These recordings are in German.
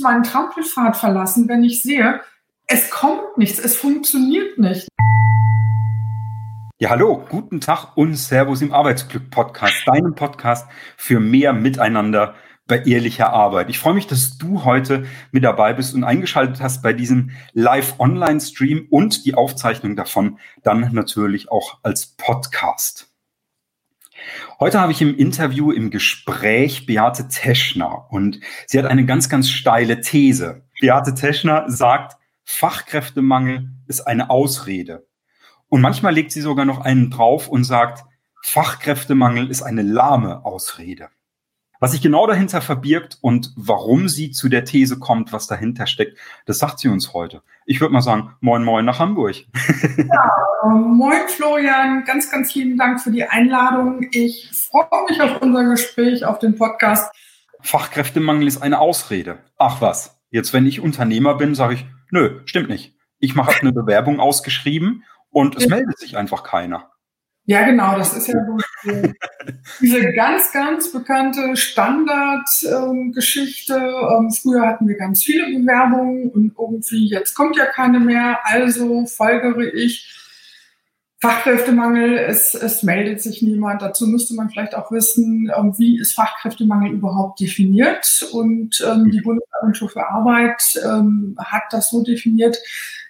muss meinen Trampelpfad verlassen, wenn ich sehe, es kommt nichts, es funktioniert nicht. Ja, hallo, guten Tag und Servus im Arbeitsglück Podcast, deinem Podcast für mehr Miteinander bei ehrlicher Arbeit. Ich freue mich, dass du heute mit dabei bist und eingeschaltet hast bei diesem Live-Online-Stream und die Aufzeichnung davon dann natürlich auch als Podcast. Heute habe ich im Interview im Gespräch Beate Teschner und sie hat eine ganz, ganz steile These. Beate Teschner sagt, Fachkräftemangel ist eine Ausrede. Und manchmal legt sie sogar noch einen drauf und sagt, Fachkräftemangel ist eine lahme Ausrede. Was sich genau dahinter verbirgt und warum sie zu der These kommt, was dahinter steckt, das sagt sie uns heute. Ich würde mal sagen, moin, moin nach Hamburg. Ja, moin Florian, ganz, ganz lieben Dank für die Einladung. Ich freue mich auf unser Gespräch, auf den Podcast. Fachkräftemangel ist eine Ausrede. Ach was, jetzt wenn ich Unternehmer bin, sage ich, nö, stimmt nicht. Ich mache eine Bewerbung ausgeschrieben und es meldet sich einfach keiner. Ja, genau, das ist ja diese ganz, ganz bekannte Standardgeschichte. Ähm, ähm, früher hatten wir ganz viele Bewerbungen und irgendwie jetzt kommt ja keine mehr. Also folgere ich Fachkräftemangel, es, es meldet sich niemand. Dazu müsste man vielleicht auch wissen, ähm, wie ist Fachkräftemangel überhaupt definiert. Und ähm, die Bundesagentur für Arbeit ähm, hat das so definiert,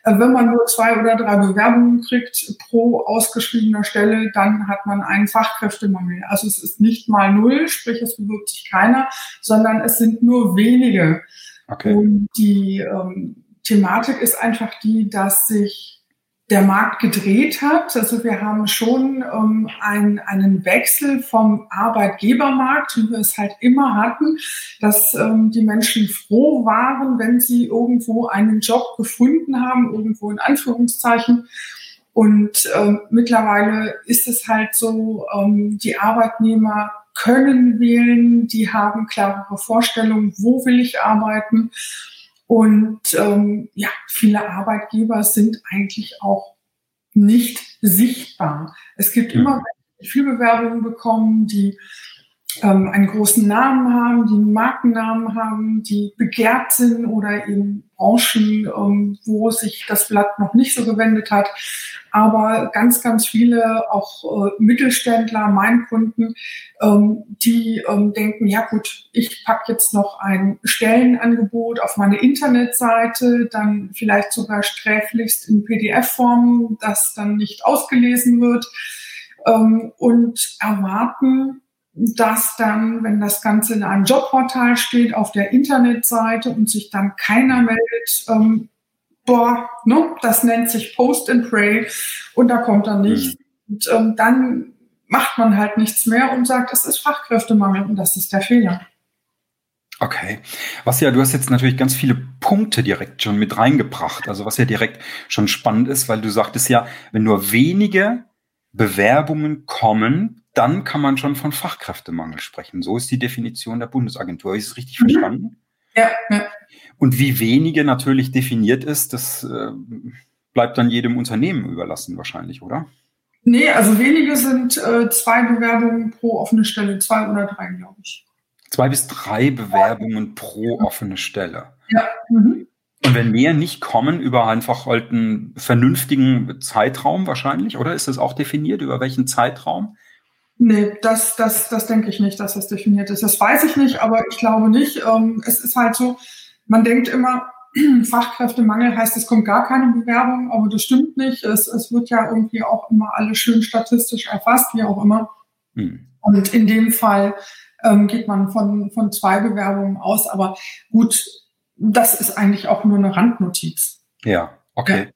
wenn man nur zwei oder drei Bewerbungen kriegt pro ausgeschriebener Stelle, dann hat man einen Fachkräftemangel. Also es ist nicht mal null, sprich es bewirbt sich keiner, sondern es sind nur wenige. Okay. Und die ähm, Thematik ist einfach die, dass sich der Markt gedreht hat. Also wir haben schon ähm, ein, einen Wechsel vom Arbeitgebermarkt, wie wir es halt immer hatten, dass ähm, die Menschen froh waren, wenn sie irgendwo einen Job gefunden haben, irgendwo in Anführungszeichen. Und ähm, mittlerweile ist es halt so, ähm, die Arbeitnehmer können wählen, die haben klarere Vorstellungen, wo will ich arbeiten. Und ähm, ja, viele Arbeitgeber sind eigentlich auch nicht sichtbar. Es gibt ja. immer viele Bewerbungen bekommen, die ähm, einen großen Namen haben, die einen Markennamen haben, die begehrt sind oder in Branchen, ähm, wo sich das Blatt noch nicht so gewendet hat. Aber ganz, ganz viele, auch äh, Mittelständler, mein Kunden, ähm, die ähm, denken, ja gut, ich packe jetzt noch ein Stellenangebot auf meine Internetseite, dann vielleicht sogar sträflichst in PDF-Form, das dann nicht ausgelesen wird ähm, und erwarten, dass dann, wenn das Ganze in einem Jobportal steht, auf der Internetseite und sich dann keiner meldet, ähm, boah, ne, das nennt sich Post and Pray und da kommt dann nichts. Mhm. Und ähm, dann macht man halt nichts mehr und sagt, es ist Fachkräftemangel und das ist der Fehler. Okay. Was ja, du hast jetzt natürlich ganz viele Punkte direkt schon mit reingebracht. Also was ja direkt schon spannend ist, weil du sagtest ja, wenn nur wenige Bewerbungen kommen, dann kann man schon von Fachkräftemangel sprechen. So ist die Definition der Bundesagentur. Ist es richtig mhm. verstanden? Ja, ja. Und wie wenige natürlich definiert ist, das äh, bleibt dann jedem Unternehmen überlassen wahrscheinlich, oder? Nee, also wenige sind äh, zwei Bewerbungen pro offene Stelle, zwei oder drei, glaube ich. Zwei bis drei Bewerbungen pro offene Stelle. Ja. Mhm. Und wenn mehr nicht kommen, über einfach halt einen vernünftigen Zeitraum wahrscheinlich, oder ist das auch definiert, über welchen Zeitraum? Nee, das, das, das denke ich nicht, dass das definiert ist. Das weiß ich nicht, aber ich glaube nicht. Ähm, es ist halt so, man denkt immer, Fachkräftemangel heißt, es kommt gar keine Bewerbung, aber das stimmt nicht. Es, es wird ja irgendwie auch immer alles schön statistisch erfasst, wie auch immer. Hm. Und in dem Fall ähm, geht man von, von zwei Bewerbungen aus. Aber gut, das ist eigentlich auch nur eine Randnotiz. Ja, okay. Ja.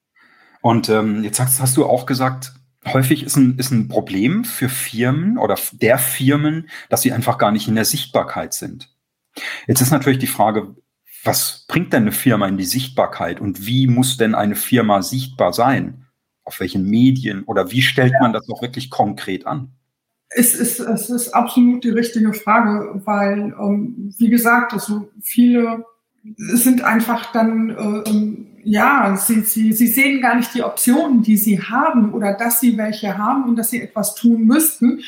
Und ähm, jetzt hast, hast du auch gesagt, häufig ist ein, ist ein Problem für Firmen oder der Firmen, dass sie einfach gar nicht in der Sichtbarkeit sind. Jetzt ist natürlich die Frage, was bringt denn eine Firma in die Sichtbarkeit und wie muss denn eine Firma sichtbar sein? Auf welchen Medien oder wie stellt man das auch wirklich konkret an? Es ist, es ist absolut die richtige Frage, weil, ähm, wie gesagt, also viele sind einfach dann äh, ähm, ja, sie, sie, sie sehen gar nicht die Optionen, die sie haben oder dass sie welche haben und dass sie etwas tun müssten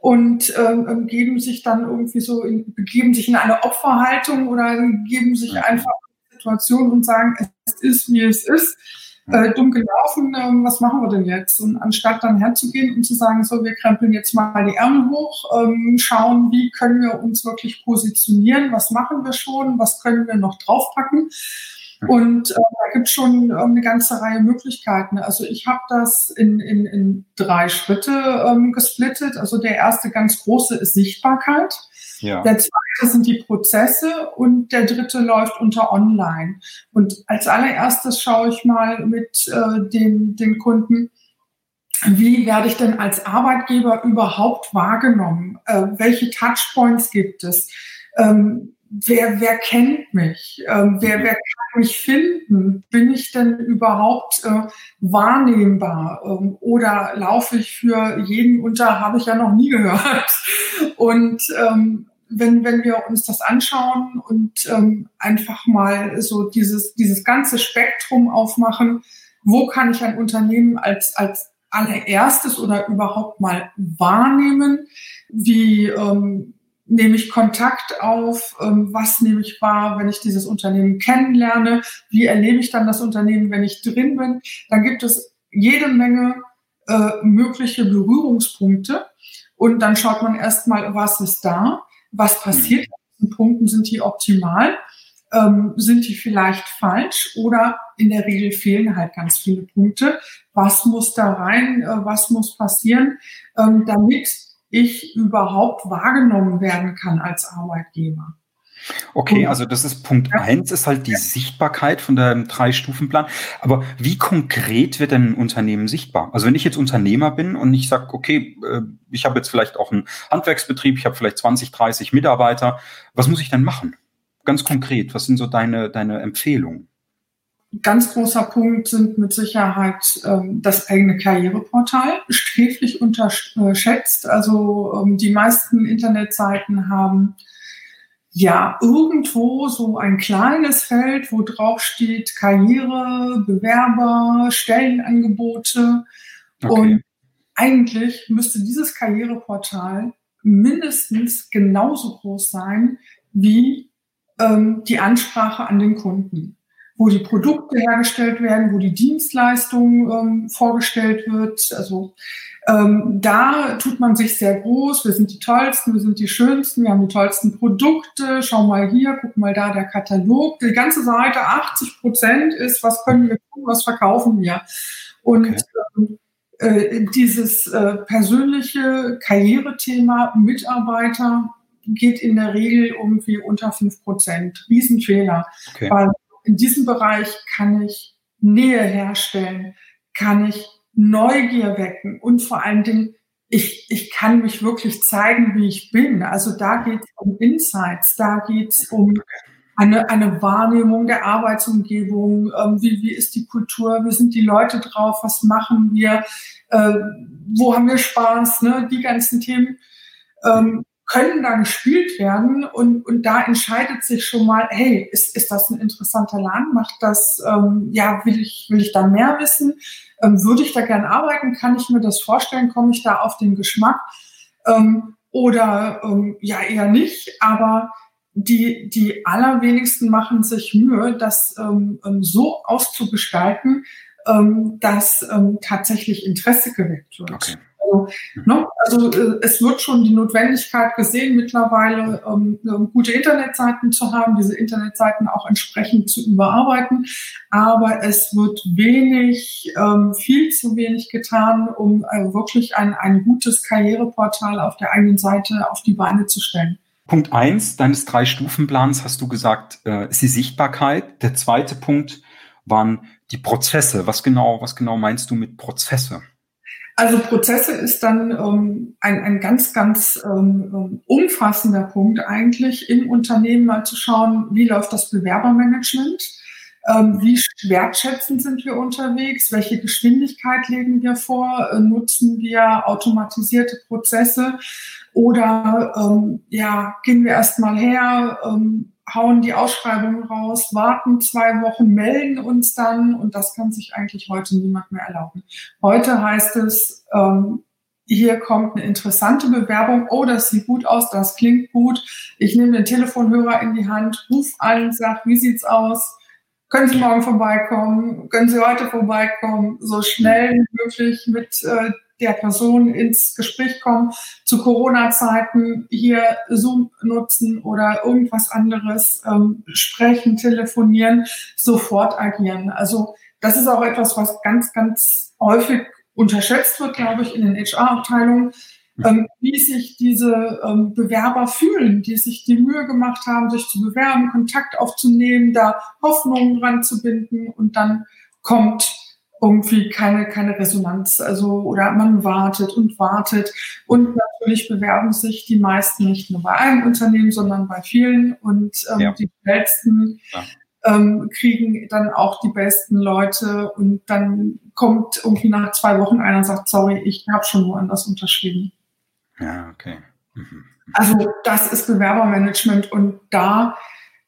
und ähm, ähm geben sich dann irgendwie so, in, begeben sich in eine Opferhaltung oder geben sich einfach Situation und sagen, es ist, wie es ist äh, dumm gelaufen, ähm, was machen wir denn jetzt? Und anstatt dann herzugehen und zu sagen, so, wir krempeln jetzt mal die Ärmel hoch, ähm, schauen, wie können wir uns wirklich positionieren, was machen wir schon, was können wir noch draufpacken. Und äh, da gibt es schon äh, eine ganze Reihe Möglichkeiten. Also ich habe das in, in, in drei Schritte ähm, gesplittet. Also der erste ganz große ist Sichtbarkeit. Ja. Der zweite sind die Prozesse und der dritte läuft unter Online. Und als allererstes schaue ich mal mit äh, den, den Kunden, wie werde ich denn als Arbeitgeber überhaupt wahrgenommen? Äh, welche Touchpoints gibt es? Ähm, wer, wer kennt mich? Ähm, wer, wer kann mich finden? Bin ich denn überhaupt äh, wahrnehmbar? Ähm, oder laufe ich für jeden unter, habe ich ja noch nie gehört. Und ähm, wenn, wenn wir uns das anschauen und ähm, einfach mal so dieses, dieses ganze Spektrum aufmachen, wo kann ich ein Unternehmen als, als allererstes oder überhaupt mal wahrnehmen? Wie ähm, nehme ich Kontakt auf? Ähm, was nehme ich wahr, wenn ich dieses Unternehmen kennenlerne? Wie erlebe ich dann das Unternehmen, wenn ich drin bin? Dann gibt es jede Menge äh, mögliche Berührungspunkte. Und dann schaut man erstmal, was ist da? Was passiert? In Punkten sind die optimal? Ähm, sind die vielleicht falsch? Oder in der Regel fehlen halt ganz viele Punkte. Was muss da rein? Äh, was muss passieren, ähm, damit ich überhaupt wahrgenommen werden kann als Arbeitgeber. Okay, also das ist Punkt ja. eins, ist halt die Sichtbarkeit von dem Drei-Stufen-Plan. Aber wie konkret wird denn ein Unternehmen sichtbar? Also wenn ich jetzt Unternehmer bin und ich sage, okay, äh, ich habe jetzt vielleicht auch einen Handwerksbetrieb, ich habe vielleicht 20, 30 Mitarbeiter, was muss ich denn machen? Ganz konkret, was sind so deine, deine Empfehlungen? Ganz großer Punkt sind mit Sicherheit ähm, das eigene Karriereportal, sträflich unterschätzt. Also ähm, die meisten Internetseiten haben ja irgendwo so ein kleines Feld, wo drauf steht Karriere, Bewerber, Stellenangebote. Okay. Und eigentlich müsste dieses Karriereportal mindestens genauso groß sein wie ähm, die Ansprache an den Kunden wo die Produkte hergestellt werden, wo die Dienstleistung ähm, vorgestellt wird. Also ähm, da tut man sich sehr groß. Wir sind die tollsten, wir sind die schönsten, wir haben die tollsten Produkte. Schau mal hier, guck mal da, der Katalog. Die ganze Seite, 80 Prozent ist, was können wir tun, was verkaufen wir. Und okay. ähm, äh, dieses äh, persönliche Karrierethema Mitarbeiter geht in der Regel irgendwie unter 5 Prozent. Riesenfehler. Okay. Weil in diesem Bereich kann ich Nähe herstellen, kann ich Neugier wecken und vor allen Dingen, ich, ich kann mich wirklich zeigen, wie ich bin. Also da geht es um Insights, da geht es um eine, eine Wahrnehmung der Arbeitsumgebung, ähm, wie, wie ist die Kultur, wie sind die Leute drauf, was machen wir, äh, wo haben wir Spaß, ne? die ganzen Themen. Ähm, können da gespielt werden und, und da entscheidet sich schon mal, hey, ist, ist das ein interessanter Laden? Macht das, ähm, ja, will ich, will ich da mehr wissen? Ähm, würde ich da gern arbeiten? Kann ich mir das vorstellen? Komme ich da auf den Geschmack? Ähm, oder ähm, ja, eher nicht, aber die, die allerwenigsten machen sich Mühe, das ähm, ähm so auszugestalten, ähm, dass ähm, tatsächlich Interesse geweckt wird. Okay. Also, ne, also äh, es wird schon die Notwendigkeit gesehen, mittlerweile ähm, ähm, gute Internetseiten zu haben, diese Internetseiten auch entsprechend zu überarbeiten. Aber es wird wenig, ähm, viel zu wenig getan, um äh, wirklich ein, ein gutes Karriereportal auf der eigenen Seite auf die Beine zu stellen. Punkt eins deines Drei-Stufen-Plans hast du gesagt, äh, ist die Sichtbarkeit. Der zweite Punkt waren die Prozesse. Was genau, was genau meinst du mit Prozesse? Also Prozesse ist dann ähm, ein, ein ganz, ganz ähm, ähm, umfassender Punkt eigentlich im Unternehmen mal zu schauen, wie läuft das Bewerbermanagement, ähm, wie wertschätzend sind wir unterwegs, welche Geschwindigkeit legen wir vor, äh, nutzen wir automatisierte Prozesse? Oder ähm, ja, gehen wir erstmal her, ähm, hauen die Ausschreibungen raus, warten zwei Wochen, melden uns dann und das kann sich eigentlich heute niemand mehr erlauben. Heute heißt es, ähm, hier kommt eine interessante Bewerbung, oh, das sieht gut aus, das klingt gut. Ich nehme den Telefonhörer in die Hand, ruf an, sag, wie sieht's aus? können Sie morgen vorbeikommen, können Sie heute vorbeikommen, so schnell wie möglich mit äh, der Person ins Gespräch kommen, zu Corona-Zeiten hier Zoom nutzen oder irgendwas anderes, ähm, sprechen, telefonieren, sofort agieren. Also das ist auch etwas, was ganz, ganz häufig unterschätzt wird, glaube ich, in den HR-Abteilungen, ähm, wie sich diese ähm, Bewerber fühlen, die sich die Mühe gemacht haben, sich zu bewerben, Kontakt aufzunehmen, da Hoffnungen dran zu binden und dann kommt irgendwie keine, keine Resonanz. Also, oder man wartet und wartet. Und natürlich bewerben sich die meisten nicht nur bei einem Unternehmen, sondern bei vielen. Und ähm, ja. die schnellsten ja. ähm, kriegen dann auch die besten Leute. Und dann kommt irgendwie nach zwei Wochen einer und sagt, sorry, ich habe schon woanders unterschrieben. Ja, okay. Mhm. Also das ist Bewerbermanagement und da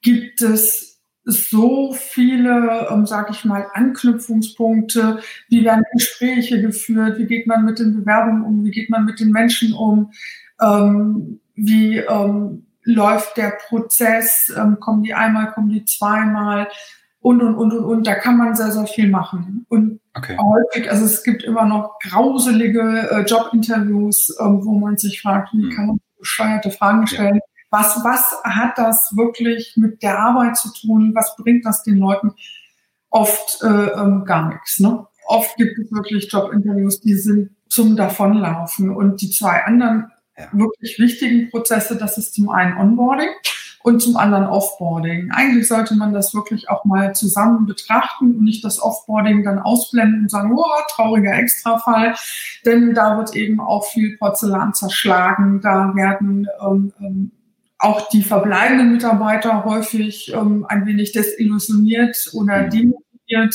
gibt es so viele, ähm, sage ich mal, Anknüpfungspunkte. Wie werden Gespräche geführt? Wie geht man mit den Bewerbungen um? Wie geht man mit den Menschen um? Ähm, wie ähm, läuft der Prozess? Ähm, kommen die einmal, kommen die zweimal? Und, und, und, und, und. Da kann man sehr, sehr viel machen. Und Okay. Häufig, also es gibt immer noch grauselige äh, Jobinterviews, äh, wo man sich fragt, wie hm. kann man bescheuerte Fragen stellen? Ja. Was, was hat das wirklich mit der Arbeit zu tun? Was bringt das den Leuten? Oft äh, ähm, gar nichts. Ne? Oft gibt es wirklich Jobinterviews, die sind zum Davonlaufen. Und die zwei anderen wirklich wichtigen Prozesse, das ist zum einen Onboarding und zum anderen Offboarding. Eigentlich sollte man das wirklich auch mal zusammen betrachten und nicht das Offboarding dann ausblenden und sagen, oh, trauriger Extrafall, denn da wird eben auch viel Porzellan zerschlagen, da werden ähm, ähm, auch die verbleibenden Mitarbeiter häufig ähm, ein wenig desillusioniert oder mhm. demotiviert.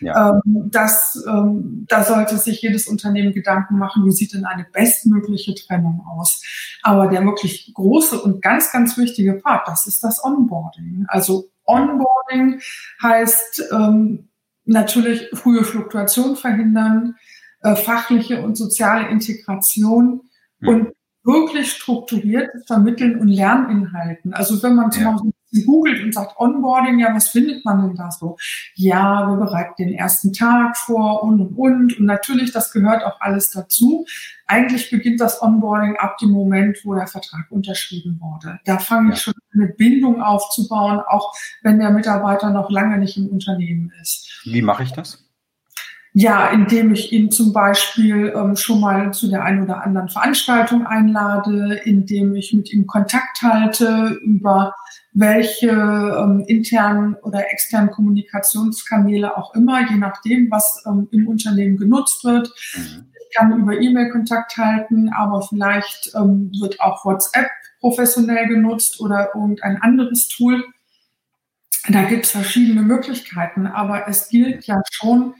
Ja. Ähm, das, ähm, da sollte sich jedes Unternehmen Gedanken machen, wie sieht denn eine bestmögliche Trennung aus. Aber der wirklich große und ganz, ganz wichtige Part, das ist das Onboarding. Also Onboarding heißt ähm, natürlich frühe Fluktuation verhindern, äh, fachliche und soziale Integration mhm. und wirklich strukturiert vermitteln und Lerninhalten. Also wenn man zum ja. Beispiel googelt und sagt Onboarding, ja, was findet man denn da so? Ja, wir bereiten den ersten Tag vor und und und. Und natürlich, das gehört auch alles dazu. Eigentlich beginnt das Onboarding ab dem Moment, wo der Vertrag unterschrieben wurde. Da fange ich schon eine Bindung aufzubauen, auch wenn der Mitarbeiter noch lange nicht im Unternehmen ist. Wie mache ich das? Ja, indem ich ihn zum Beispiel ähm, schon mal zu der einen oder anderen Veranstaltung einlade, indem ich mit ihm Kontakt halte über welche ähm, internen oder externen Kommunikationskanäle auch immer, je nachdem, was ähm, im Unternehmen genutzt wird. Mhm. Ich kann über E-Mail Kontakt halten, aber vielleicht ähm, wird auch WhatsApp professionell genutzt oder irgendein anderes Tool. Da gibt es verschiedene Möglichkeiten, aber es gilt ja schon,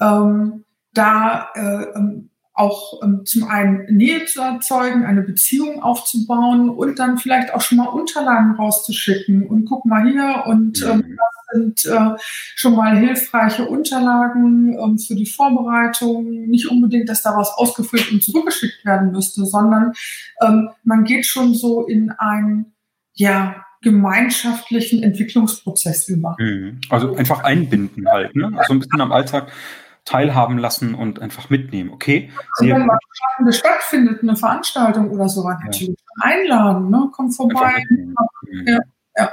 ähm, da äh, ähm, auch ähm, zum einen Nähe zu erzeugen, eine Beziehung aufzubauen und dann vielleicht auch schon mal Unterlagen rauszuschicken und guck mal hier und ähm, mhm. das sind äh, schon mal hilfreiche Unterlagen ähm, für die Vorbereitung. Nicht unbedingt, dass daraus ausgefüllt und zurückgeschickt werden müsste, sondern ähm, man geht schon so in einen ja, gemeinschaftlichen Entwicklungsprozess über. Mhm. Also einfach einbinden halt, ne? Also ein bisschen am Alltag teilhaben lassen und einfach mitnehmen. Okay. Und wenn mal eine stattfindet, eine Veranstaltung oder so, ja. natürlich einladen, ne? Komm vorbei. Ja, ja.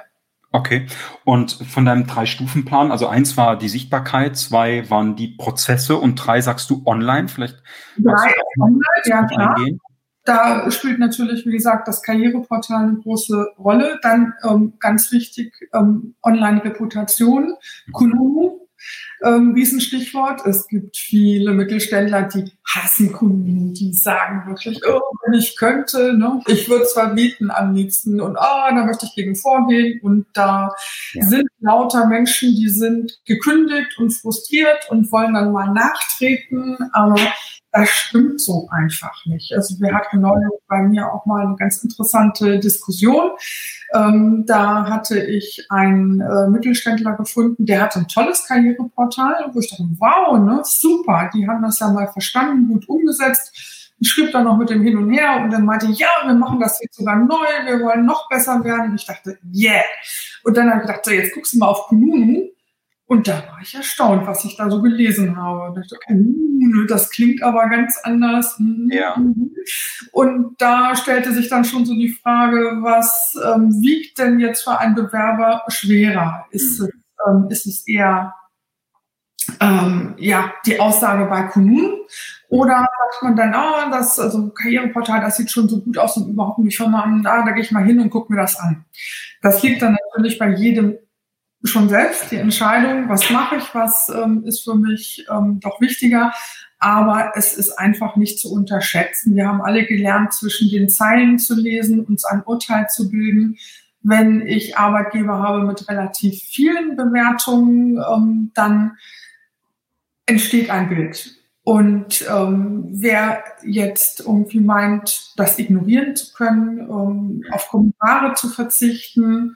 Okay. Und von deinem Drei-Stufen-Plan, also eins war die Sichtbarkeit, zwei waren die Prozesse und drei sagst du online. Vielleicht drei online, ja klar. Eingehen. Da spielt natürlich, wie gesagt, das Karriereportal eine große Rolle. Dann ähm, ganz wichtig, ähm, Online-Reputation, mhm. Kununu, ähm, wie ist ein Stichwort? Es gibt viele Mittelständler, die hassen Kunden, die sagen wirklich, oh, wenn ich könnte, ne? ich würde zwar bieten am liebsten und oh, da möchte ich gegen vorgehen und da ja. sind lauter Menschen, die sind gekündigt und frustriert und wollen dann mal nachtreten, aber das stimmt so einfach nicht. Also wir hatten neulich bei mir auch mal eine ganz interessante Diskussion. Ähm, da hatte ich einen äh, Mittelständler gefunden, der hatte ein tolles Karriereportal, wo ich dachte, wow, ne, super, die haben das ja mal verstanden, gut umgesetzt. Ich schrieb dann noch mit dem hin und her und dann meinte, ja, wir machen das jetzt sogar neu, wir wollen noch besser werden. Und ich dachte, yeah. Und dann habe ich gedacht, so, jetzt guckst du mal auf Kununu Und da war ich erstaunt, was ich da so gelesen habe. Und dachte, oh, das klingt aber ganz anders. Mhm. Ja. Und da stellte sich dann schon so die Frage, was ähm, wiegt denn jetzt für einen Bewerber schwerer? Ist, mhm. es, ähm, ist es eher ähm, ja, die Aussage bei Kunun oder sagt man dann, ah, das also Karriereportal, das sieht schon so gut aus und überhaupt nicht von mal, ah, da gehe ich mal hin und gucke mir das an. Das liegt dann natürlich bei jedem schon selbst die Entscheidung, was mache ich, was ähm, ist für mich ähm, doch wichtiger. Aber es ist einfach nicht zu unterschätzen. Wir haben alle gelernt, zwischen den Zeilen zu lesen, uns ein Urteil zu bilden. Wenn ich Arbeitgeber habe mit relativ vielen Bewertungen, ähm, dann entsteht ein Bild. Und ähm, wer jetzt irgendwie meint, das ignorieren zu können, ähm, auf Kommentare zu verzichten,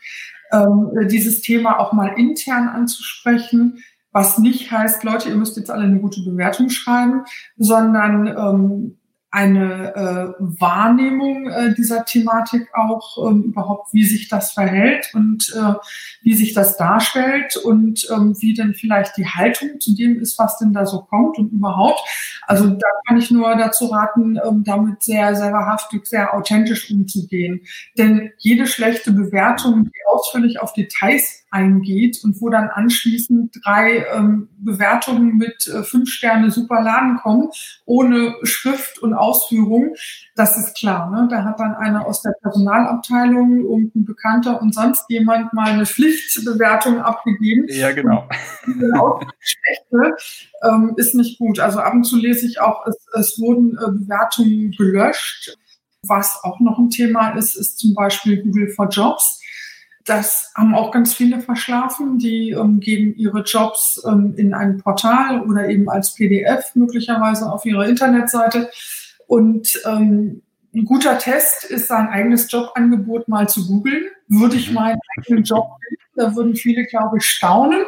ähm, dieses Thema auch mal intern anzusprechen, was nicht heißt, Leute, ihr müsst jetzt alle eine gute Bewertung schreiben, sondern ähm, eine äh, Wahrnehmung äh, dieser Thematik auch ähm, überhaupt, wie sich das verhält und äh, wie sich das darstellt und ähm, wie denn vielleicht die Haltung zu dem ist, was denn da so kommt und überhaupt. Also da kann ich nur dazu raten, ähm, damit sehr, sehr wahrhaftig, sehr authentisch umzugehen. Denn jede schlechte Bewertung, die ausführlich auf Details eingeht und wo dann anschließend drei ähm, Bewertungen mit äh, fünf Sterne super Laden kommen, ohne Schrift und Ausführung, das ist klar. Ne? Da hat dann einer aus der Personalabteilung, irgendein Bekannter und sonst jemand mal eine Pflichtbewertung abgegeben. Ja, genau. Schlechte ähm, ist nicht gut. Also ab und zu lese ich auch, es, es wurden äh, Bewertungen gelöscht. Was auch noch ein Thema ist, ist zum Beispiel Google for Jobs das haben auch ganz viele verschlafen. Die ähm, geben ihre Jobs ähm, in ein Portal oder eben als PDF möglicherweise auf ihrer Internetseite. Und ähm, ein guter Test ist, sein eigenes Jobangebot mal zu googeln. Würde ich mhm. meinen eigenen Job finden, da würden viele, glaube ich, staunen.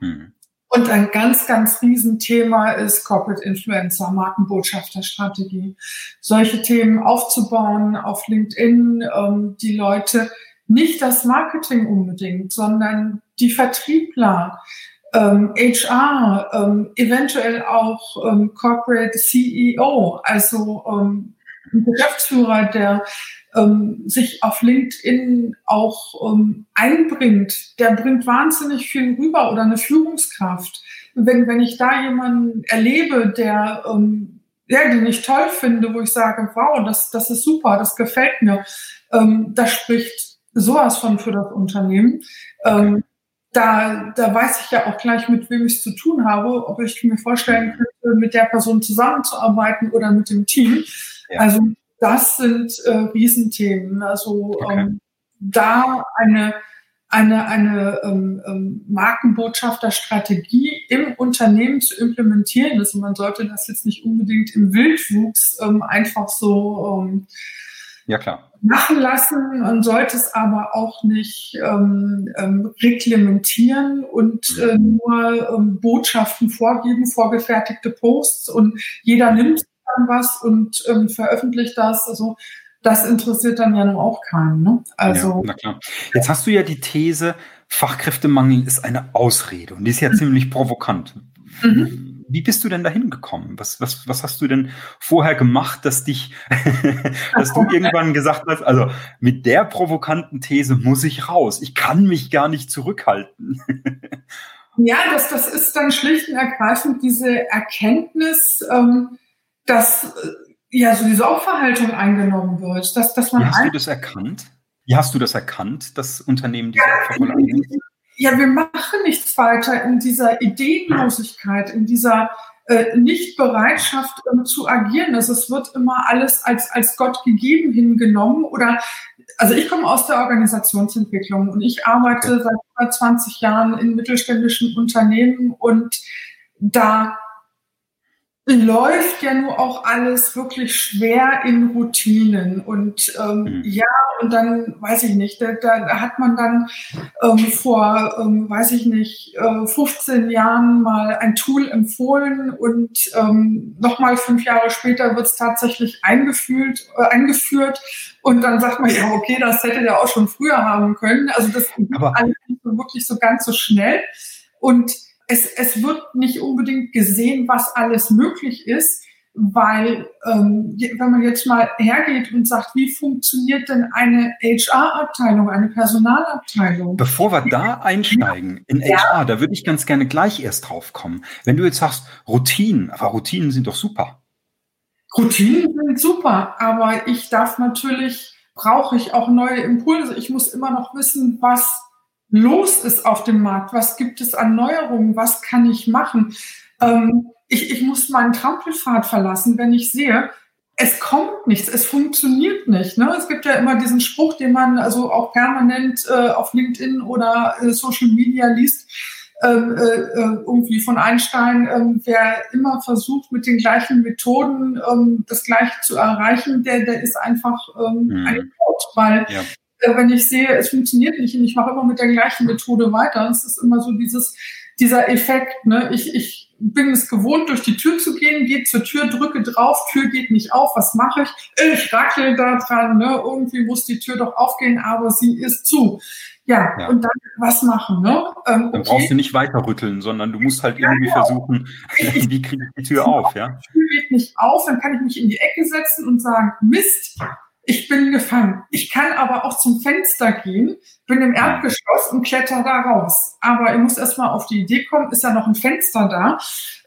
Mhm. Und ein ganz, ganz Riesenthema ist Corporate Influencer, Markenbotschafterstrategie. Solche Themen aufzubauen auf LinkedIn, ähm, die Leute nicht das Marketing unbedingt, sondern die Vertriebler, ähm, HR, ähm, eventuell auch ähm, Corporate CEO, also ähm, ein Geschäftsführer, der ähm, sich auf LinkedIn auch ähm, einbringt, der bringt wahnsinnig viel rüber oder eine Führungskraft. Wenn, wenn ich da jemanden erlebe, der ähm, ja, den ich toll finde, wo ich sage, wow, das, das ist super, das gefällt mir, ähm, das spricht sowas von für das Unternehmen. Ähm, da, da weiß ich ja auch gleich, mit wem ich es zu tun habe, ob ich mir vorstellen könnte, mit der Person zusammenzuarbeiten oder mit dem Team. Ja. Also das sind äh, Riesenthemen. Also okay. ähm, da eine eine, eine ähm, ähm, Markenbotschafterstrategie im Unternehmen zu implementieren. Also man sollte das jetzt nicht unbedingt im Wildwuchs ähm, einfach so ähm, ja, klar machen lassen und sollte es aber auch nicht ähm, ähm, reglementieren und äh, nur ähm, Botschaften vorgeben, vorgefertigte Posts und jeder nimmt dann was und ähm, veröffentlicht das. Also das interessiert dann ja nun auch keinen. Ne? Also, ja, na klar. Jetzt hast du ja die These, Fachkräftemangel ist eine Ausrede und die ist ja mhm. ziemlich provokant. Mhm wie bist du denn dahin gekommen? Was, was, was hast du denn vorher gemacht, dass dich, dass du irgendwann gesagt hast, also mit der provokanten These muss ich raus. Ich kann mich gar nicht zurückhalten. ja, das, das ist dann schlicht und ergreifend diese Erkenntnis, ähm, dass äh, ja so diese Opferhaltung eingenommen wird. Dass, dass man Wie hast du das erkannt? Wie hast du das erkannt, dass Unternehmen diese ja, Opferrolle einnehmen? ja, wir machen nichts weiter in dieser Ideenlosigkeit, in dieser äh, Nichtbereitschaft ähm, zu agieren. Also es wird immer alles als, als Gott gegeben hingenommen oder also ich komme aus der Organisationsentwicklung und ich arbeite seit über 20 Jahren in mittelständischen Unternehmen und da läuft ja nur auch alles wirklich schwer in Routinen. Und ähm, mhm. ja, und dann weiß ich nicht, da, da hat man dann ähm, vor, ähm, weiß ich nicht, äh, 15 Jahren mal ein Tool empfohlen und ähm, nochmal fünf Jahre später wird es tatsächlich eingeführt, äh, eingeführt. Und dann sagt man, ja, okay, das hätte der auch schon früher haben können. Also das ist alles nicht so wirklich so ganz so schnell. Und es, es wird nicht unbedingt gesehen, was alles möglich ist, weil ähm, wenn man jetzt mal hergeht und sagt, wie funktioniert denn eine HR-Abteilung, eine Personalabteilung? Bevor wir da einsteigen in ja. HR, da würde ich ganz gerne gleich erst drauf kommen. Wenn du jetzt sagst, Routinen, aber Routinen sind doch super. Routinen sind super, aber ich darf natürlich, brauche ich auch neue Impulse. Ich muss immer noch wissen, was los ist auf dem Markt, was gibt es an Neuerungen, was kann ich machen. Ähm, ich, ich muss meinen Trampelpfad verlassen, wenn ich sehe, es kommt nichts, es funktioniert nicht. Ne? Es gibt ja immer diesen Spruch, den man also auch permanent äh, auf LinkedIn oder äh, Social Media liest, ähm, äh, äh, irgendwie von Einstein, ähm, wer immer versucht, mit den gleichen Methoden ähm, das Gleiche zu erreichen, der, der ist einfach ähm, mhm. ein Idiot, weil ja. Äh, wenn ich sehe, es funktioniert nicht und ich mache immer mit der gleichen Methode weiter, es ist immer so dieses, dieser Effekt, ne? ich, ich bin es gewohnt, durch die Tür zu gehen, gehe zur Tür, drücke drauf, Tür geht nicht auf, was mache ich? Ich rackel da dran, ne? irgendwie muss die Tür doch aufgehen, aber sie ist zu. Ja, ja. und dann was machen, ne? Ähm, okay. Dann brauchst du nicht weiter rütteln, sondern du musst halt irgendwie ja, versuchen, wie kriege ich die Tür auf, ja? Die Tür geht nicht auf, dann kann ich mich in die Ecke setzen und sagen, Mist, ich bin gefangen. Ich kann aber auch zum Fenster gehen, bin im Erdgeschoss und kletter da raus. Aber ich muss erstmal auf die Idee kommen, ist ja noch ein Fenster da?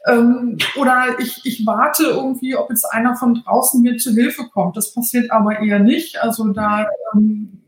Ähm, oder ich, ich warte irgendwie, ob jetzt einer von draußen mir zu Hilfe kommt. Das passiert aber eher nicht. Also da ähm,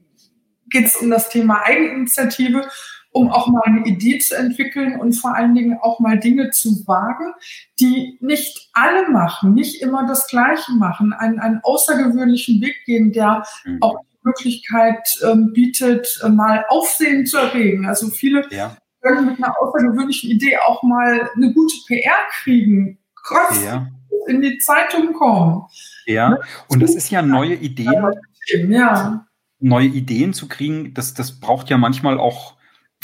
geht es um das Thema Eigeninitiative um auch mal eine Idee zu entwickeln und vor allen Dingen auch mal Dinge zu wagen, die nicht alle machen, nicht immer das Gleiche machen, einen, einen außergewöhnlichen Weg gehen, der mhm. auch die Möglichkeit ähm, bietet, äh, mal Aufsehen zu erregen. Also viele ja. können mit einer außergewöhnlichen Idee auch mal eine gute PR kriegen, kurz ja. in die Zeitung kommen. Ja, ne? und das ist ja neue Ideen. Ja. Neue Ideen zu kriegen, das, das braucht ja manchmal auch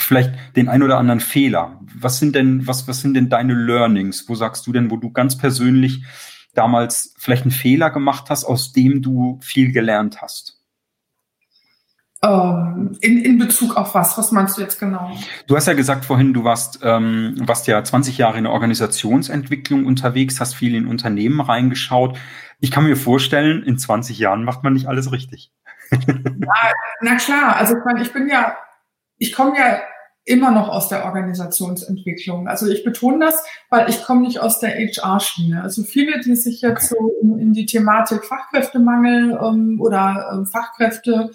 vielleicht den ein oder anderen Fehler. Was sind denn, was, was sind denn deine Learnings? Wo sagst du denn, wo du ganz persönlich damals vielleicht einen Fehler gemacht hast, aus dem du viel gelernt hast? Ähm, in, in Bezug auf was? Was meinst du jetzt genau? Du hast ja gesagt vorhin, du warst, ähm, warst ja 20 Jahre in der Organisationsentwicklung unterwegs, hast viel in Unternehmen reingeschaut. Ich kann mir vorstellen, in 20 Jahren macht man nicht alles richtig. Ja, na klar, also ich, meine, ich bin ja, ich komme ja immer noch aus der Organisationsentwicklung. Also ich betone das, weil ich komme nicht aus der HR-Schiene. Also viele, die sich jetzt so in, in, die Thematik Fachkräftemangel ähm, oder ähm, Fachkräfte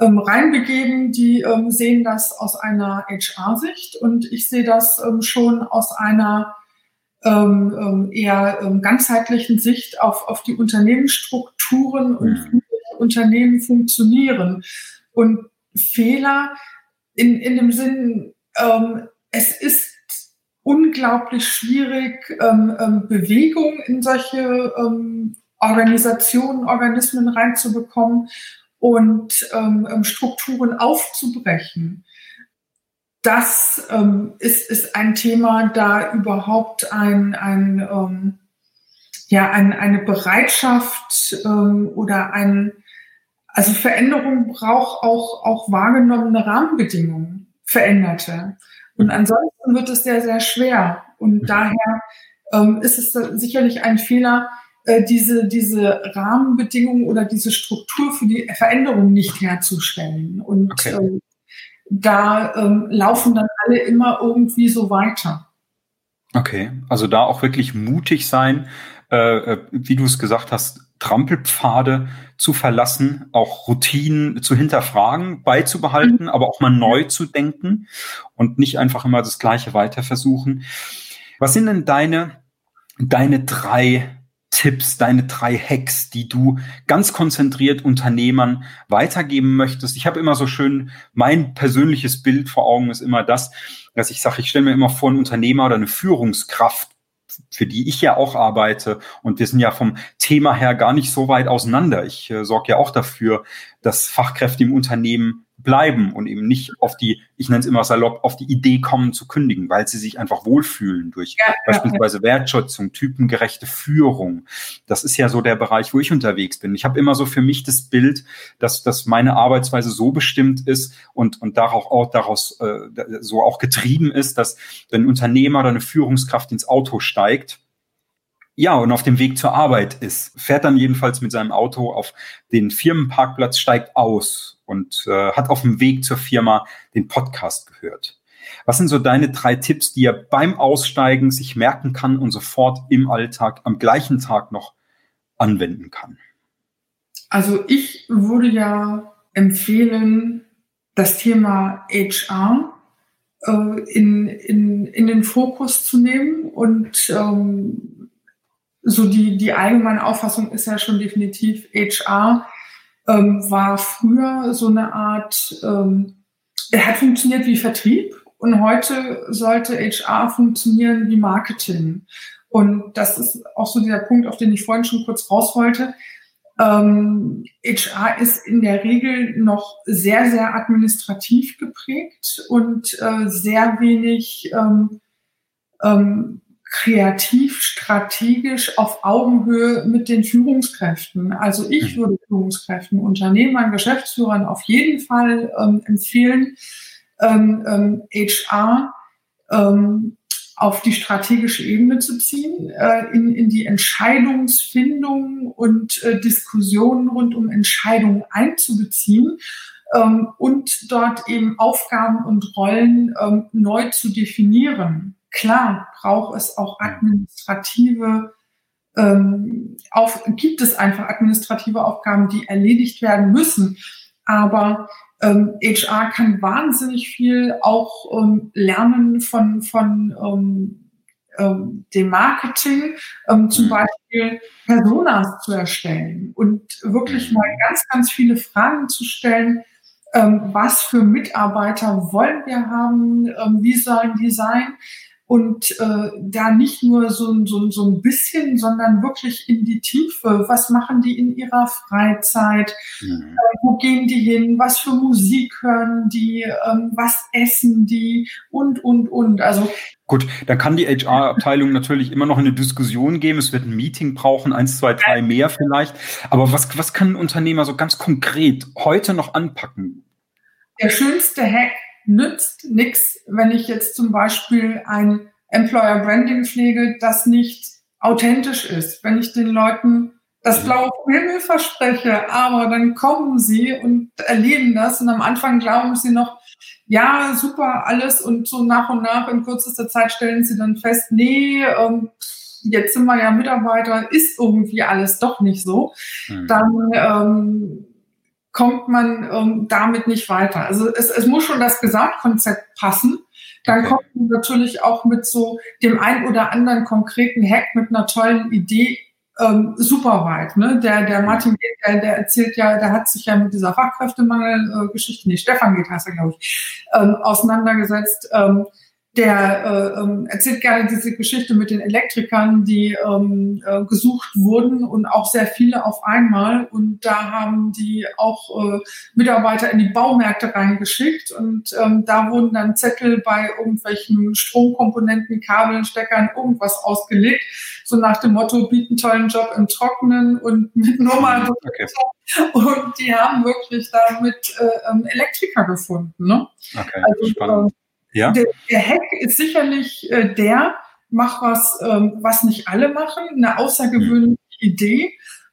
ähm, reinbegeben, die ähm, sehen das aus einer HR-Sicht und ich sehe das ähm, schon aus einer ähm, eher ganzheitlichen Sicht auf, auf die Unternehmensstrukturen und mhm. wie Unternehmen funktionieren. Und Fehler, in, in dem Sinn, ähm, es ist unglaublich schwierig, ähm, ähm, Bewegung in solche ähm, Organisationen, Organismen reinzubekommen und ähm, ähm, Strukturen aufzubrechen. Das ähm, ist, ist ein Thema, da überhaupt ein, ein, ähm, ja, ein, eine Bereitschaft ähm, oder ein, also Veränderung braucht auch, auch wahrgenommene Rahmenbedingungen, veränderte. Und ansonsten wird es sehr, sehr schwer. Und daher ähm, ist es sicherlich ein Fehler, äh, diese, diese Rahmenbedingungen oder diese Struktur für die Veränderung nicht herzustellen. Und okay. ähm, da ähm, laufen dann alle immer irgendwie so weiter. Okay, also da auch wirklich mutig sein, äh, äh wie du es gesagt hast, Trampelpfade zu verlassen, auch Routinen zu hinterfragen, beizubehalten, mhm. aber auch mal neu zu denken und nicht einfach immer das Gleiche weiter versuchen. Was sind denn deine, deine drei Tipps, deine drei Hacks, die du ganz konzentriert Unternehmern weitergeben möchtest? Ich habe immer so schön, mein persönliches Bild vor Augen ist immer das, dass ich sage, ich stelle mir immer vor, ein Unternehmer oder eine Führungskraft für die ich ja auch arbeite. Und wir sind ja vom Thema her gar nicht so weit auseinander. Ich äh, sorge ja auch dafür, dass Fachkräfte im Unternehmen bleiben und eben nicht auf die, ich nenne es immer salopp, auf die Idee kommen zu kündigen, weil sie sich einfach wohlfühlen durch ja, beispielsweise ja. Wertschätzung, typengerechte Führung. Das ist ja so der Bereich, wo ich unterwegs bin. Ich habe immer so für mich das Bild, dass, dass meine Arbeitsweise so bestimmt ist und, und daraus, auch, daraus äh, so auch getrieben ist, dass wenn ein Unternehmer oder eine Führungskraft ins Auto steigt, ja, und auf dem Weg zur Arbeit ist, fährt dann jedenfalls mit seinem Auto auf den Firmenparkplatz, steigt aus und äh, hat auf dem Weg zur Firma den Podcast gehört. Was sind so deine drei Tipps, die er beim Aussteigen sich merken kann und sofort im Alltag am gleichen Tag noch anwenden kann? Also ich würde ja empfehlen, das Thema HR äh, in, in, in den Fokus zu nehmen und ähm, so die, die allgemeine Auffassung ist ja schon definitiv, HR ähm, war früher so eine Art, ähm, er hat funktioniert wie Vertrieb und heute sollte HR funktionieren wie Marketing. Und das ist auch so dieser Punkt, auf den ich vorhin schon kurz raus wollte. Ähm, HR ist in der Regel noch sehr, sehr administrativ geprägt und äh, sehr wenig ähm, ähm, kreativ, strategisch auf Augenhöhe mit den Führungskräften. Also ich mhm. würde Führungskräften, Unternehmern, Geschäftsführern auf jeden Fall ähm, empfehlen, ähm, ähm, HR ähm, auf die strategische Ebene zu ziehen, äh, in, in die Entscheidungsfindung und äh, Diskussionen rund um Entscheidungen einzubeziehen ähm, und dort eben Aufgaben und Rollen ähm, neu zu definieren. Klar braucht es auch administrative, ähm, auf, gibt es einfach administrative Aufgaben, die erledigt werden müssen. Aber ähm, HR kann wahnsinnig viel auch ähm, lernen von, von ähm, ähm, dem Marketing, ähm, zum mhm. Beispiel Personas zu erstellen und wirklich mhm. mal ganz, ganz viele Fragen zu stellen. Ähm, was für Mitarbeiter wollen wir haben? Ähm, wie sollen die sein? Und äh, da nicht nur so, so, so ein bisschen, sondern wirklich in die Tiefe. Was machen die in ihrer Freizeit? Mhm. Äh, wo gehen die hin? Was für Musik hören die? Ähm, was essen die? Und, und, und. Also Gut, dann kann die HR-Abteilung natürlich immer noch eine Diskussion geben. Es wird ein Meeting brauchen, eins, zwei, drei mehr vielleicht. Aber was, was kann ein Unternehmer so ganz konkret heute noch anpacken? Der schönste Hack nützt nichts, wenn ich jetzt zum Beispiel ein Employer Branding pflege, das nicht authentisch ist. Wenn ich den Leuten das blaue Himmel verspreche, aber dann kommen sie und erleben das und am Anfang glauben sie noch, ja, super, alles und so nach und nach in kürzester Zeit stellen sie dann fest, nee, ähm, jetzt sind wir ja Mitarbeiter, ist irgendwie alles doch nicht so. Mhm. Dann ähm, kommt man ähm, damit nicht weiter. Also es, es muss schon das Gesamtkonzept passen. Dann kommt man natürlich auch mit so dem ein oder anderen konkreten Hack mit einer tollen Idee ähm, super weit. Ne? Der, der Martin der, der erzählt ja, der hat sich ja mit dieser Fachkräftemangel-Geschichte, nee, Stefan geht heißt er, glaube ich, ähm, auseinandergesetzt. Ähm, der äh, ähm, erzählt gerne diese Geschichte mit den Elektrikern, die ähm, äh, gesucht wurden und auch sehr viele auf einmal. Und da haben die auch äh, Mitarbeiter in die Baumärkte reingeschickt und ähm, da wurden dann Zettel bei irgendwelchen Stromkomponenten, Kabeln, Steckern, irgendwas ausgelegt. So nach dem Motto, bieten tollen Job im Trockenen und mit Nummer. Okay. Und die haben wirklich damit äh, ähm, Elektriker gefunden. Ne? Okay, also, spannend. Ja? Der, der Hack ist sicherlich äh, der, mach was, ähm, was nicht alle machen, eine außergewöhnliche mhm. Idee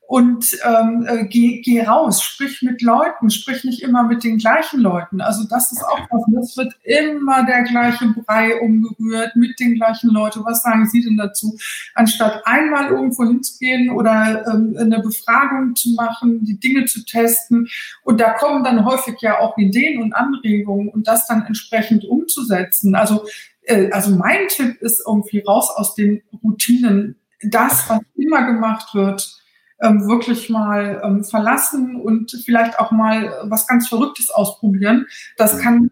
und ähm, äh, geh, geh raus, sprich mit Leuten, sprich nicht immer mit den gleichen Leuten. Also das ist auch was, das wird immer der gleiche Brei umgerührt mit den gleichen Leuten. Was sagen Sie denn dazu? Anstatt einmal irgendwo hinzugehen oder ähm, eine Befragung zu machen, die Dinge zu testen und da kommen dann häufig ja auch Ideen und Anregungen und das dann entsprechend umzusetzen. Also äh, also mein Tipp ist irgendwie raus aus den Routinen. Das, was immer gemacht wird, ähm, wirklich mal ähm, verlassen und vielleicht auch mal was ganz Verrücktes ausprobieren. Das kann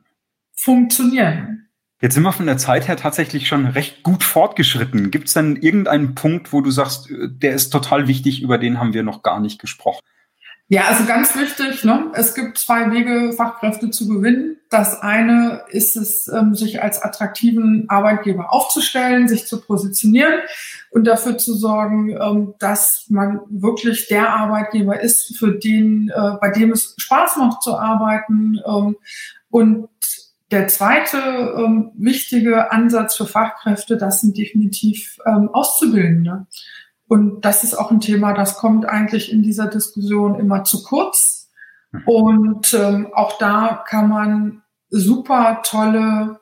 funktionieren. Jetzt sind wir von der Zeit her tatsächlich schon recht gut fortgeschritten. Gibt es denn irgendeinen Punkt, wo du sagst, äh, der ist total wichtig, über den haben wir noch gar nicht gesprochen? Ja, also ganz wichtig, ne? es gibt zwei Wege, Fachkräfte zu gewinnen. Das eine ist es, ähm, sich als attraktiven Arbeitgeber aufzustellen, sich zu positionieren und dafür zu sorgen, ähm, dass man wirklich der Arbeitgeber ist, für den, äh, bei dem es Spaß macht zu arbeiten. Ähm, und der zweite wichtige Ansatz für Fachkräfte, das sind definitiv Auszubildende. Und das ist auch ein Thema, das kommt eigentlich in dieser Diskussion immer zu kurz. Mhm. Und ähm, auch da kann man super tolle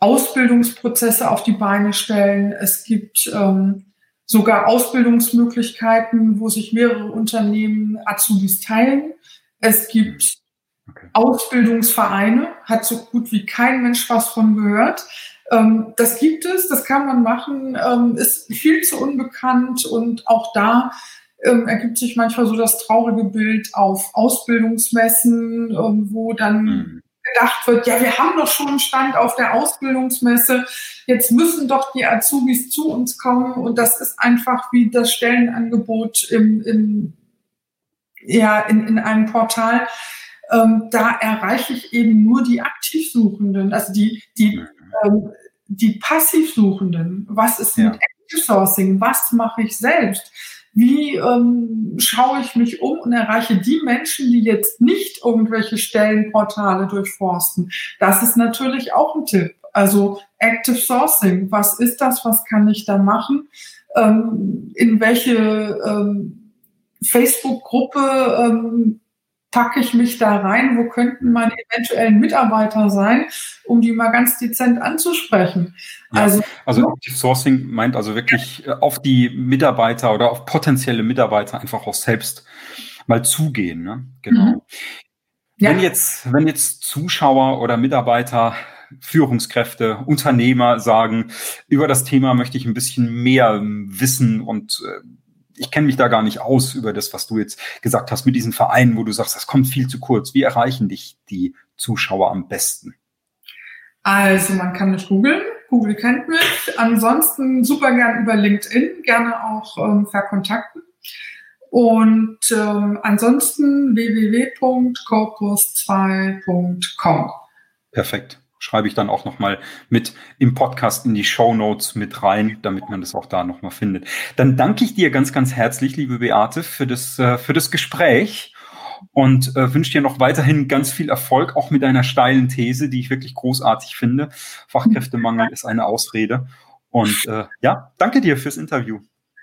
Ausbildungsprozesse auf die Beine stellen. Es gibt ähm, sogar Ausbildungsmöglichkeiten, wo sich mehrere Unternehmen Azubis teilen. Es gibt okay. Ausbildungsvereine, hat so gut wie kein Mensch was von gehört. Ähm, das gibt es, das kann man machen, ähm, ist viel zu unbekannt und auch da ähm, ergibt sich manchmal so das traurige Bild auf Ausbildungsmessen, ähm, wo dann mhm. gedacht wird, ja, wir haben doch schon einen Stand auf der Ausbildungsmesse, jetzt müssen doch die Azubis zu uns kommen und das ist einfach wie das Stellenangebot im, im ja, in, in einem Portal. Ähm, da erreiche ich eben nur die Aktivsuchenden, also die, die ähm, die Passivsuchenden, was ist ja. mit Active Sourcing, was mache ich selbst? Wie ähm, schaue ich mich um und erreiche die Menschen, die jetzt nicht irgendwelche Stellenportale durchforsten? Das ist natürlich auch ein Tipp. Also Active Sourcing, was ist das? Was kann ich da machen? Ähm, in welche ähm, Facebook-Gruppe ähm, packe ich mich da rein? Wo könnten meine eventuellen Mitarbeiter sein, um die mal ganz dezent anzusprechen? Ja, also, also Active Sourcing meint also wirklich äh, auf die Mitarbeiter oder auf potenzielle Mitarbeiter einfach auch selbst mal zugehen. Ne? Genau. Mhm. Ja. Wenn jetzt, wenn jetzt Zuschauer oder Mitarbeiter Führungskräfte, Unternehmer sagen, über das Thema möchte ich ein bisschen mehr wissen und äh, ich kenne mich da gar nicht aus über das, was du jetzt gesagt hast mit diesen Vereinen, wo du sagst, das kommt viel zu kurz. Wie erreichen dich die Zuschauer am besten? Also man kann mich googeln. Google kennt mich. Ansonsten super gern über LinkedIn, gerne auch ähm, verkontakten. Und ähm, ansonsten www.corpus2.com. Perfekt schreibe ich dann auch nochmal mit im Podcast in die Show Notes mit rein, damit man das auch da nochmal findet. Dann danke ich dir ganz, ganz herzlich, liebe Beate, für das, äh, für das Gespräch und äh, wünsche dir noch weiterhin ganz viel Erfolg, auch mit deiner steilen These, die ich wirklich großartig finde. Fachkräftemangel ist eine Ausrede. Und äh, ja, danke dir fürs Interview.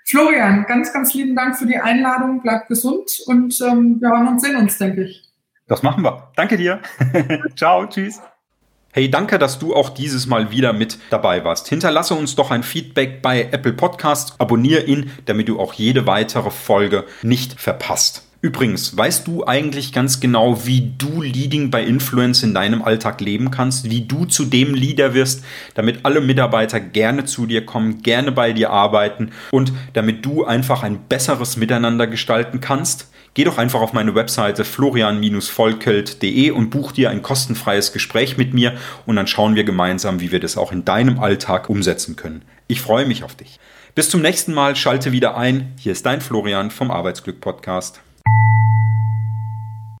Florian, ganz, ganz lieben Dank für die Einladung. Bleib gesund und ähm, wir hören uns, sehen uns, denke ich. Das machen wir. Danke dir. Ciao, tschüss. Hey, danke, dass du auch dieses Mal wieder mit dabei warst. Hinterlasse uns doch ein Feedback bei Apple Podcasts, abonniere ihn, damit du auch jede weitere Folge nicht verpasst. Übrigens, weißt du eigentlich ganz genau, wie du Leading bei Influence in deinem Alltag leben kannst, wie du zu dem Leader wirst, damit alle Mitarbeiter gerne zu dir kommen, gerne bei dir arbeiten und damit du einfach ein besseres Miteinander gestalten kannst? Geh doch einfach auf meine Webseite florian-volkelt.de und buch dir ein kostenfreies Gespräch mit mir und dann schauen wir gemeinsam, wie wir das auch in deinem Alltag umsetzen können. Ich freue mich auf dich. Bis zum nächsten Mal, schalte wieder ein. Hier ist dein Florian vom Arbeitsglück Podcast.